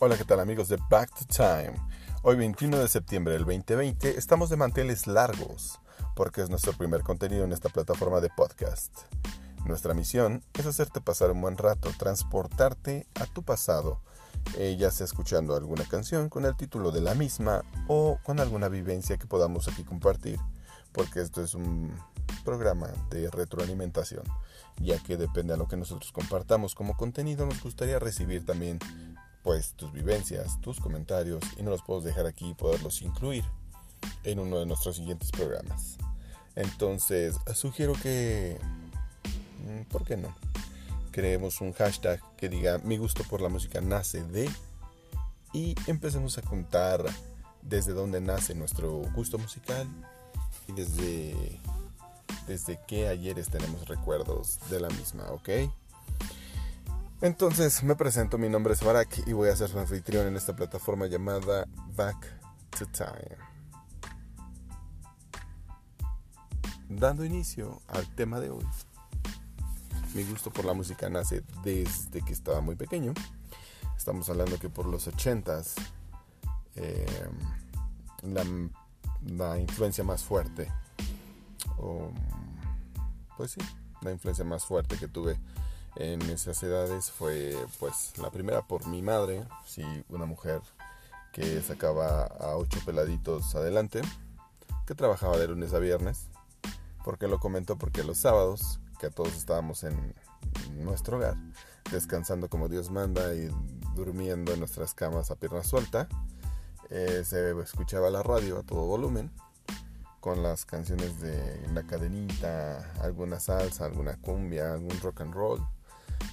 Hola, ¿qué tal amigos de Back to Time? Hoy 21 de septiembre del 2020 estamos de manteles largos porque es nuestro primer contenido en esta plataforma de podcast. Nuestra misión es hacerte pasar un buen rato, transportarte a tu pasado, eh, ya sea escuchando alguna canción con el título de la misma o con alguna vivencia que podamos aquí compartir, porque esto es un programa de retroalimentación, ya que depende de lo que nosotros compartamos como contenido, nos gustaría recibir también pues tus vivencias, tus comentarios y no los puedo dejar aquí y poderlos incluir en uno de nuestros siguientes programas. Entonces, sugiero que, mm, ¿por qué no? Creemos un hashtag que diga mi gusto por la música nace de y empecemos a contar desde dónde nace nuestro gusto musical y desde desde qué ayeres tenemos recuerdos de la misma, ¿ok? Entonces me presento, mi nombre es Barak y voy a ser su anfitrión en esta plataforma llamada Back to Time. Dando inicio al tema de hoy. Mi gusto por la música nace desde que estaba muy pequeño. Estamos hablando que por los 80s eh, la, la influencia más fuerte o pues sí, la influencia más fuerte que tuve en esas edades fue pues la primera por mi madre, sí, una mujer que sacaba a ocho peladitos adelante, que trabajaba de lunes a viernes. porque lo comentó? Porque los sábados, que todos estábamos en nuestro hogar, descansando como Dios manda y durmiendo en nuestras camas a pierna suelta, eh, se escuchaba la radio a todo volumen con las canciones de la cadenita, alguna salsa, alguna cumbia, algún rock and roll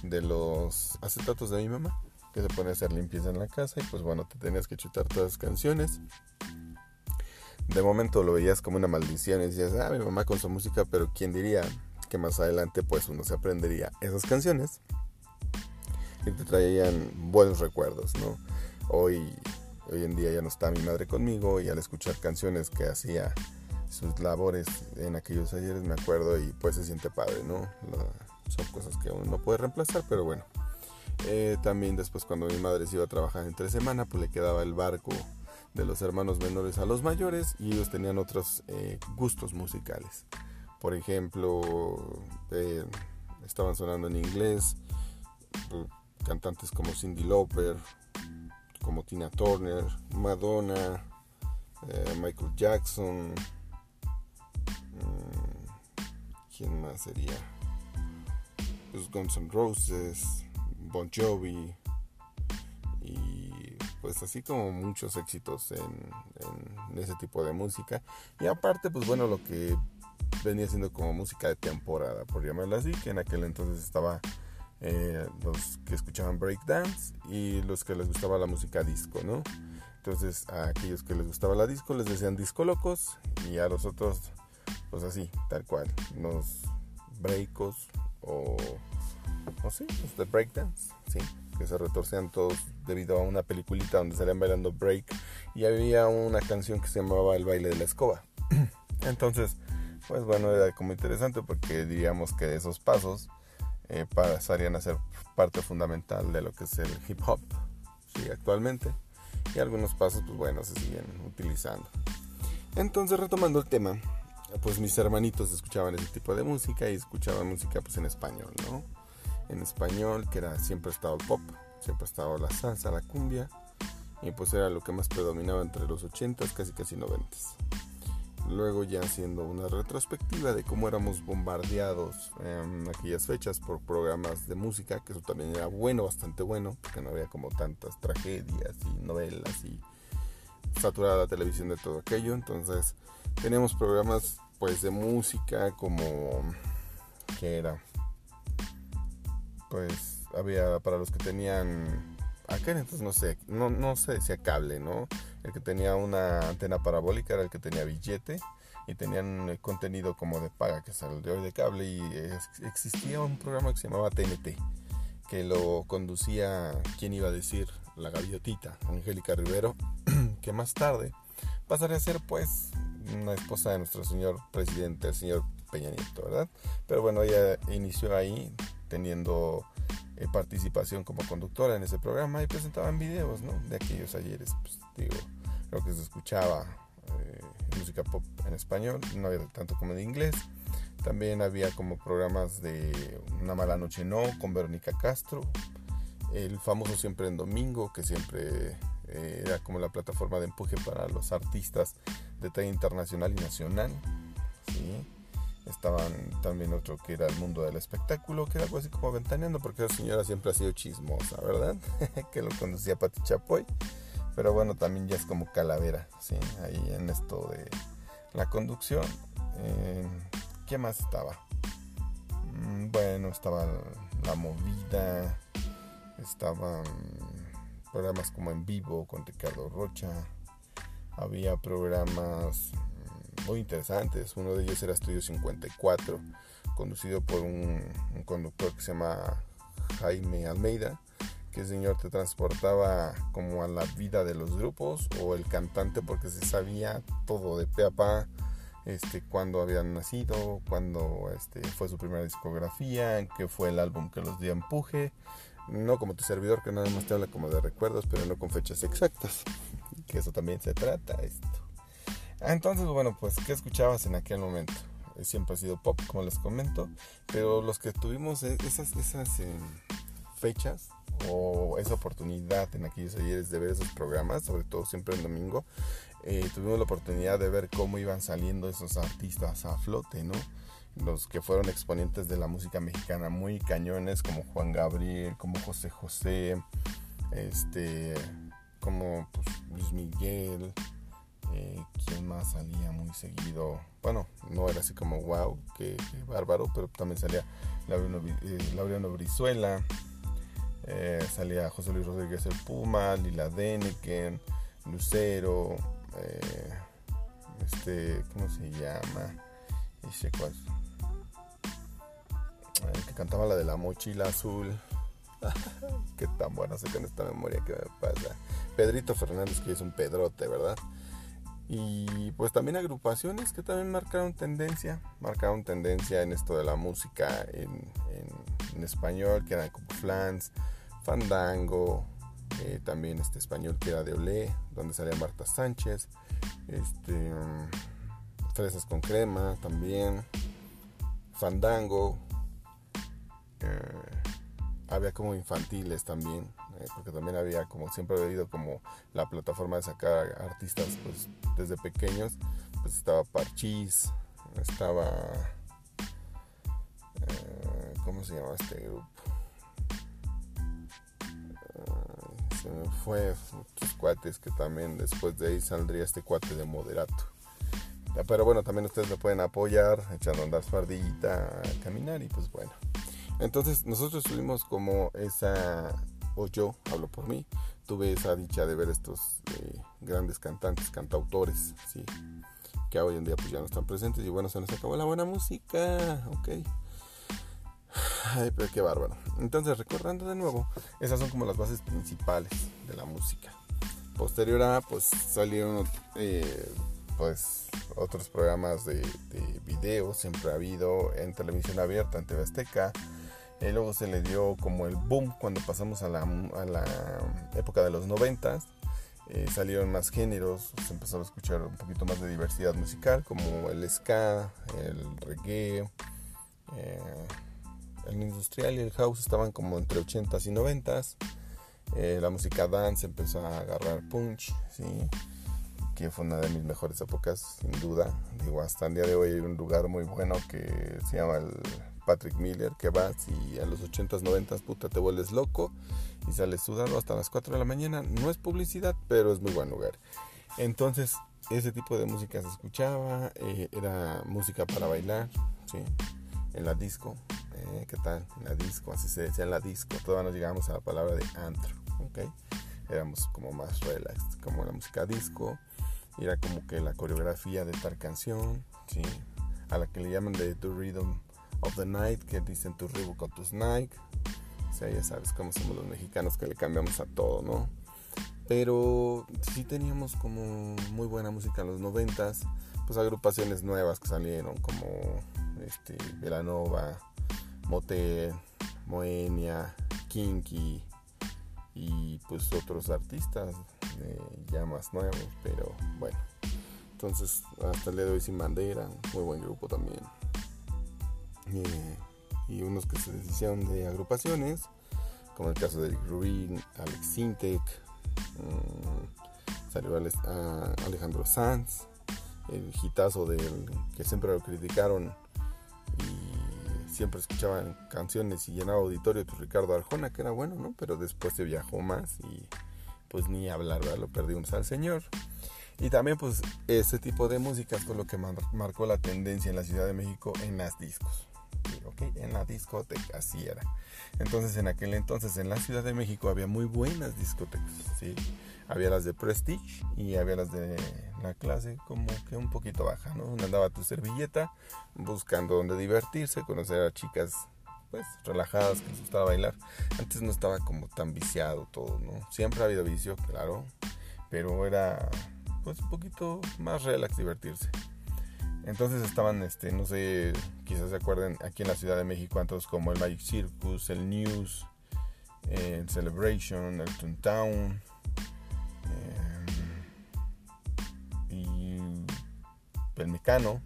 de los acetatos de mi mamá que se pone a hacer limpieza en la casa y pues bueno, te tenías que chutar todas las canciones. De momento lo veías como una maldición y decías, ah, mi mamá con su música, pero quién diría que más adelante pues uno se aprendería esas canciones y te traían buenos recuerdos, ¿no? Hoy, hoy en día ya no está mi madre conmigo y al escuchar canciones que hacía sus labores en aquellos ayeres, me acuerdo, y pues se siente padre, ¿no? Son cosas que uno no puede reemplazar, pero bueno. Eh, también después cuando mi madre se iba a trabajar entre semana, pues le quedaba el barco de los hermanos menores a los mayores y ellos tenían otros eh, gustos musicales. Por ejemplo, eh, estaban sonando en inglés cantantes como Cindy Lauper, como Tina Turner, Madonna, Michael Jackson, ¿Quién más sería? Pues Guns N' Roses, Bon Jovi y pues así como muchos éxitos en, ese tipo de música. Y aparte, pues bueno, lo que venía siendo como música de temporada, por llamarlo así, que en aquel entonces estaba eh, los que escuchaban breakdance y los que les gustaba la música disco, ¿no? Entonces a aquellos que les gustaba la disco les decían disco locos y a los otros pues así, tal cual, los breakos o, sí, los de breakdance, sí, que se retorcían todos debido a una peliculita donde salían bailando break y había una canción que se llamaba El baile de la escoba. Entonces, pues bueno, era como interesante porque diríamos que esos pasos eh, pasarían a ser parte fundamental de lo que es el hip hop, sí, actualmente. Y algunos pasos, pues bueno, se siguen utilizando. Entonces, retomando el tema, pues mis hermanitos escuchaban ese tipo de música y escuchaban música pues en español, ¿no? En español, que era siempre ha estado el pop, siempre ha estado la salsa, la cumbia, y pues era lo que más predominaba entre los 80s, casi casi 90s. Luego ya haciendo una retrospectiva de cómo éramos bombardeados en aquellas fechas por programas de música, que eso también era bueno, bastante bueno, porque no había como tantas tragedias y novelas y saturada televisión de todo aquello. Entonces teníamos programas pues de música como que era pues había para los que tenían aquel entonces no sé no, no se decía cable no el que tenía una antena parabólica era el que tenía billete y tenían contenido como de paga que salió de cable y existía un programa que se llamaba TNT que lo conducía quién iba a decir la gaviotita Angélica Rivero. Que más tarde pasaría a ser pues una esposa de nuestro señor presidente, el señor Peña Nieto, ¿verdad? Pero bueno, ella inició ahí teniendo eh, participación como conductora en ese programa y presentaban videos ¿no? de aquellos ayeres. Pues, digo, lo que se escuchaba eh, música pop en español, no había tanto como en inglés. También había como programas de Una mala noche no con Verónica Castro. El famoso Siempre en Domingo, que siempre eh, era como la plataforma de empuje para los artistas de talla internacional y nacional. Estaban también otro que era el mundo del espectáculo, que era algo así como ventaneando, porque esa señora siempre ha sido chismosa, ¿verdad? que lo conducía Pati Chapoy. Pero bueno, también ya es como calavera. Ahí en esto de la conducción. Eh, ¿Qué más estaba? Mm, bueno, estaba La Movida, estaban programas como En Vivo con Ricardo Rocha, había programas muy interesantes. Uno de ellos era Estudio 54, conducido por un, conductor que se llama Jaime Almeida, que el señor te transportaba como a la vida de los grupos o el cantante porque se sabía todo de pe a pa, este, cuándo habían nacido, cuándo este, fue su primera discografía, qué fue el álbum que los dio empuje. No como tu servidor que nada más te habla como de recuerdos, pero no con fechas exactas. Que eso también se trata esto. Entonces, bueno, pues, ¿qué escuchabas en aquel momento? Eh, siempre ha sido pop, como les comento, pero los que tuvimos e-, esas, esas em, fechas o esa oportunidad en aquellos ayeres de ver esos programas, sobre todo siempre en domingo, eh, tuvimos la oportunidad de ver cómo iban saliendo esos artistas a flote, ¿no? Los que fueron exponentes de la música mexicana muy cañones, como Juan Gabriel, como José José, este, como pues, Luis Miguel, eh, ¿Quién más salía muy seguido? Bueno, no era así como wow, qué, bárbaro, pero también salía Laureano, eh, Brizuela, eh, salía José Luis Rodríguez el Puma, Lila Deneken, Lucero, este, ¿cómo se llama? Ese cuál. El que cantaba la de la mochila azul. Qué tan bueno sé con esta memoria que me pasa. Pedrito Fernández, que es un pedrote, ¿verdad? y pues también agrupaciones que también marcaron tendencia, marcaron tendencia en esto de la música en, español, que eran como Flans, Fandango, eh, también este español que era de Olé, donde salía Marta Sánchez, este, Fresas con Crema también, Fandango, eh, había como infantiles también, eh, porque también había como siempre he oído como la plataforma de sacar artistas pues desde pequeños, pues estaba Parchís, estaba eh, ¿cómo se llama este grupo? Eh, fue cuates que también después de ahí saldría este cuate de moderato. Pero bueno, también ustedes me pueden apoyar, echando andar fardita, caminar y pues bueno. Entonces nosotros tuvimos como esa, o yo hablo por mí, tuve esa dicha de ver estos eh, grandes cantantes, cantautores, ¿sí? que hoy en día pues ya no están presentes y bueno, se nos acabó la buena música, ok. Ay, pero qué bárbaro. Entonces, recordando de nuevo, esas son como las bases principales de la música. Posterior a, pues salieron eh, pues otros programas de, de video, siempre ha habido en televisión abierta, en TV Azteca, y luego se le dio como el boom cuando pasamos a la, a la época de los noventas. Eh, salieron más géneros, se empezó a escuchar un poquito más de diversidad musical, como el ska, el reggae, eh, el industrial y el house estaban como entre 80s y 90s. Eh, la música dance empezó a agarrar punch, ¿sí? que fue una de mis mejores épocas, sin duda. Digo, hasta el día de hoy hay un lugar muy bueno que se llama el Patrick Miller, que vas y a los 80s, 90s, puta, te vuelves loco y sales sudando hasta las 4 de la mañana. No es publicidad, pero es muy buen lugar. Entonces, ese tipo de música se escuchaba, eh, era música para bailar, ¿sí? En la disco, eh, ¿qué tal? En la disco, así se decía en la disco. Todavía nos llegamos a la palabra de antro, ¿ok? Éramos como más relax, como la música disco. Era como que la coreografía de tal canción, ¿sí? A la que le llaman de The Rhythm of the Night, que dicen tu Reebok o tus Nike. O sea, ya sabes cómo somos los mexicanos que le cambiamos a todo, ¿no? Pero sí teníamos como muy buena música en los noventas, pues agrupaciones nuevas que salieron como este, Velanova, Motel, Moenia, Kinky y pues otros artistas ya más nuevos, pero bueno. Entonces, hasta el día de hoy sin bandera, muy buen grupo también. Y unos que se deshicieron de agrupaciones, como el caso de Rubin, Alex Sintek, mm, salió Alejandro Sanz, el hitazo del que siempre lo criticaron y siempre escuchaban canciones y llenaba auditorio, pues Ricardo Arjona, que era bueno, ¿no? Pero después se viajó más y pues ni hablar. Lo perdimos al señor. Y también pues ese tipo de música fue lo que marcó la tendencia en la Ciudad de México en las discos. En la discoteca, así era. Entonces en aquel entonces en la Ciudad de México había muy buenas discotecas, ¿sí? Había las de Prestige y había las de la clase como que un poquito baja, ¿no? Donde andaba tu servilleta buscando donde divertirse, conocer a chicas pues relajadas que les gustaba bailar. Antes no estaba como tan viciado todo, ¿no? Siempre ha habido vicio, claro, pero era pues un poquito más relax divertirse. Entonces estaban, este, no sé, quizás se acuerden, aquí en la Ciudad de México, antes como el Magic Circus, el News, el Celebration, el Toontown, eh, y el Mecano.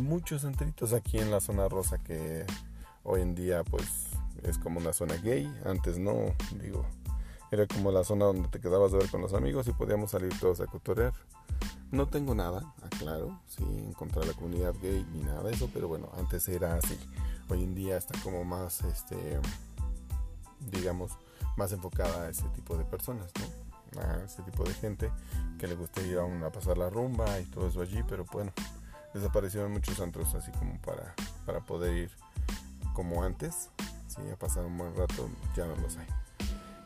Muchos centritos aquí en la zona rosa que hoy en día pues es como una zona gay. Antes no, digo, era como la zona donde te quedabas de ver con los amigos y podíamos salir todos a cotorear. No tengo nada, aclaro, sin contra la comunidad gay ni nada de eso, pero bueno, antes era así. Hoy en día está como más, este, digamos, más enfocada a ese tipo de personas, ¿no? A ese tipo de gente que le gusta ir a pasar la rumba y todo eso allí, pero bueno, desaparecieron muchos antros así como para, para poder ir como antes. Sí, ha pasado un buen rato, ya no los hay.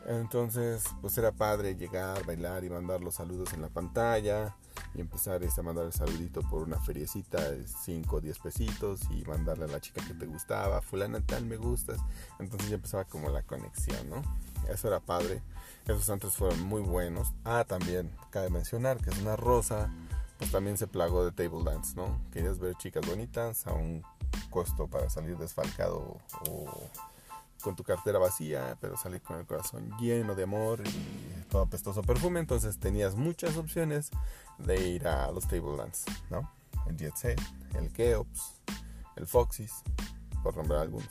Entonces, pues era padre llegar, bailar y mandar los saludos en la pantalla y empezar este, a mandar el saludito por una feriecita de 5 o 10 pesitos y mandarle a la chica que te gustaba, fulana tal me gustas. Entonces ya empezaba como la conexión, ¿no? Eso era padre. Esos antros fueron muy buenos. Ah, también cabe mencionar que es una rosa, pues también se plagó de table dance, ¿no? Querías ver chicas bonitas a un costo para salir desfalcado o con tu cartera vacía, pero salir con el corazón lleno de amor y todo apestoso perfume. Entonces tenías muchas opciones de ir a los table dance, ¿no? El Jet Set, el Keops, el Foxys, por nombrar algunos.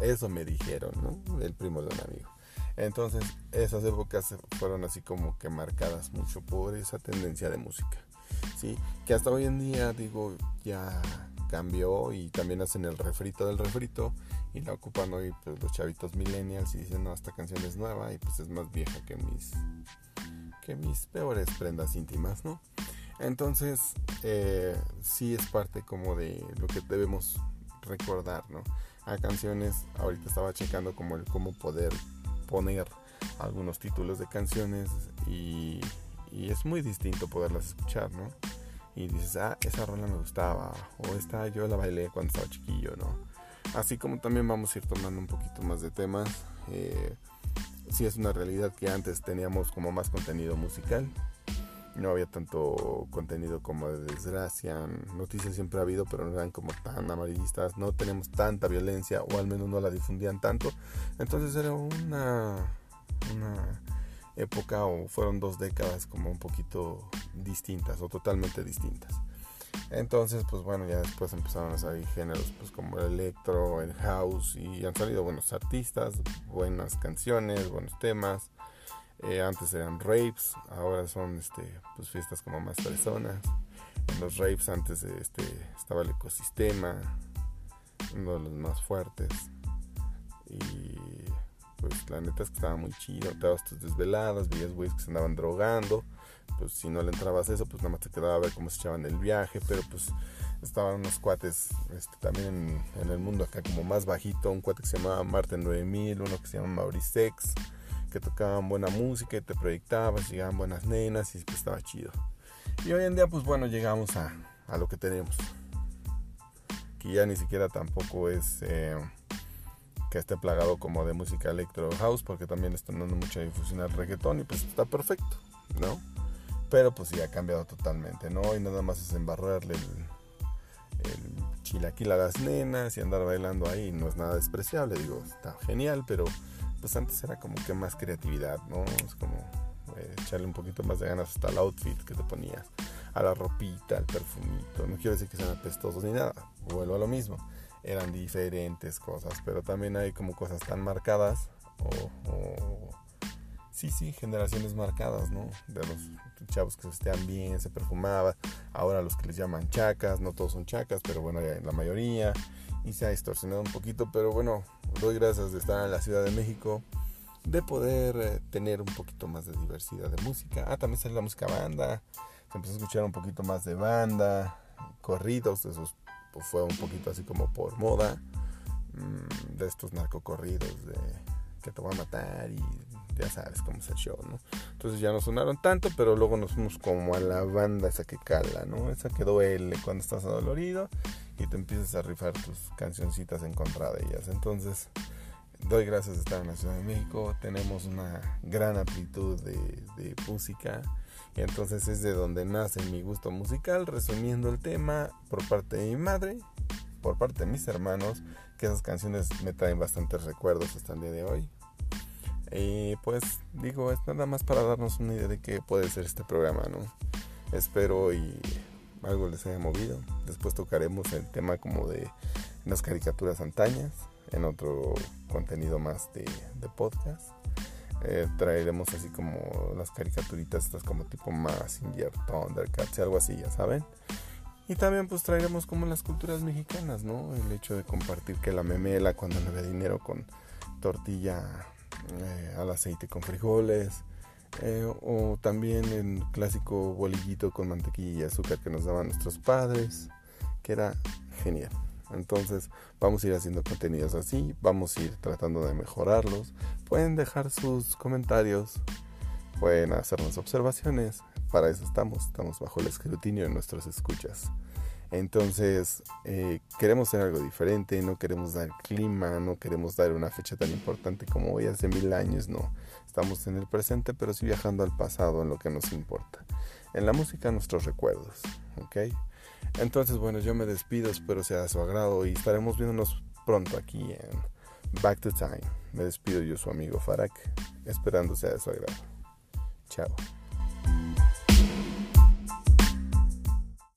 Eso me dijeron, ¿no? El primo de un amigo. Entonces, esas épocas fueron así como que marcadas mucho por esa tendencia de música. ¿Sí? Que hasta hoy en día, digo, ya cambió y también hacen el refrito del refrito y la ocupan hoy pues, los chavitos millennials y dicen, no, esta canción es nueva y pues es más vieja que mis, que mis peores prendas íntimas, ¿no? Entonces, eh, sí es parte como de lo que debemos recordar, ¿no? A canciones, ahorita estaba checando como el cómo poder poner algunos títulos de canciones y, es muy distinto poderlas escuchar, ¿no? y dices, ah, esa rola me gustaba, o esta yo la bailé cuando estaba chiquillo, ¿no? Así como también vamos a ir tomando un poquito más de temas. Eh, sí es una realidad que antes teníamos como más contenido musical. No había tanto contenido como de desgracia. Noticias siempre ha habido, pero no eran como tan amarillistas. No teníamos tanta violencia, o al menos no la difundían tanto. Entonces era una, una época o fueron dos décadas como un poquito distintas o totalmente distintas. Entonces, pues bueno, ya después empezaron a salir géneros pues como el electro, el house y han salido buenos artistas, buenas canciones, buenos temas. Eh, antes eran rapes, ahora son este, pues fiestas como más personas. En los rapes antes este, estaba el ecosistema, uno de los más fuertes. Y pues la neta es que estaba muy chido, te dabas tus desveladas, veías güeyes que se andaban drogando, pues si no le entrabas eso, pues nada más te quedaba a ver cómo se echaban el viaje, pero pues estaban unos cuates este, también en, el mundo acá como más bajito, un cuate que se llamaba Martin 9000, uno que se llama Mauricex, que tocaban buena música y te proyectabas, llegaban buenas nenas y pues estaba chido. Y hoy en día pues bueno, llegamos a, a lo que tenemos, que ya ni siquiera tampoco es... Eh, que esté plagado como de música electro house porque también están dando mucha difusión al reggaetón y pues está perfecto, ¿no? Pero pues sí ha cambiado totalmente, ¿no? Y nada más es embarrarle el, el chilaquil a las nenas y andar bailando ahí no es nada despreciable, digo, está genial, pero pues antes era como que más creatividad, ¿no? Es como eh, echarle un poquito más de ganas hasta el outfit que te ponías, a la ropita, al perfumito, no quiero decir que sean apestosos ni nada, vuelvo a lo mismo, eran diferentes cosas, pero también hay como cosas tan marcadas o sí, sí, generaciones marcadas, ¿no? De los chavos que se estean bien, se perfumaba, ahora los que les llaman chacas, no todos son chacas, pero bueno, la mayoría, y se ha distorsionado un poquito, pero bueno, doy gracias de estar en la Ciudad de México, de poder eh, tener un poquito más de diversidad de música. Ah, también sale la música banda, se empezó a escuchar un poquito más de banda, corridos, esos pues, fue un poquito así como por moda, mm, de estos narcocorridos de que te voy a matar y ya sabes cómo es el show, ¿no? Entonces ya no sonaron tanto, pero luego nos fuimos como a la banda esa que cala, ¿no? Esa que duele cuando estás adolorido y te empiezas a rifar tus cancioncitas en contra de ellas. Entonces, doy gracias de estar en la Ciudad de México. Tenemos una gran amplitud de, de música. Y entonces es de donde nace mi gusto musical. Resumiendo el tema, por parte de mi madre, por parte de mis hermanos, que esas canciones me traen bastantes recuerdos hasta el día de hoy. Y pues digo, es nada más para darnos una idea de qué puede ser este programa, ¿no? Espero y algo les haya movido. Después tocaremos el tema como de las caricaturas antañas, en otro contenido más de, podcast. Eh, traeremos así como las caricaturitas estas como tipo más Thundercats y algo así, ya saben. Y también pues traeremos como las culturas mexicanas, ¿no? El hecho de compartir que la memela cuando no había dinero con tortilla eh, al aceite con frijoles, eh, o también el clásico bolillito con mantequilla y azúcar que nos daban nuestros padres, que era genial. Entonces vamos a ir haciendo contenidos así, vamos a ir tratando de mejorarlos. Pueden dejar sus comentarios, pueden hacernos observaciones, para eso estamos, estamos bajo el escrutinio de nuestras escuchas. Entonces, eh, queremos hacer algo diferente, no queremos dar clima, no queremos dar una fecha tan importante como hoy hace mil años, no. Estamos en el presente, pero sí viajando al pasado en lo que nos importa. En la música, nuestros recuerdos, ¿ok? Entonces, bueno, yo me despido, espero sea de su agrado y estaremos viéndonos pronto aquí en Back to Time. Me despido yo, su amigo Farak, esperando sea de su agrado. Chao.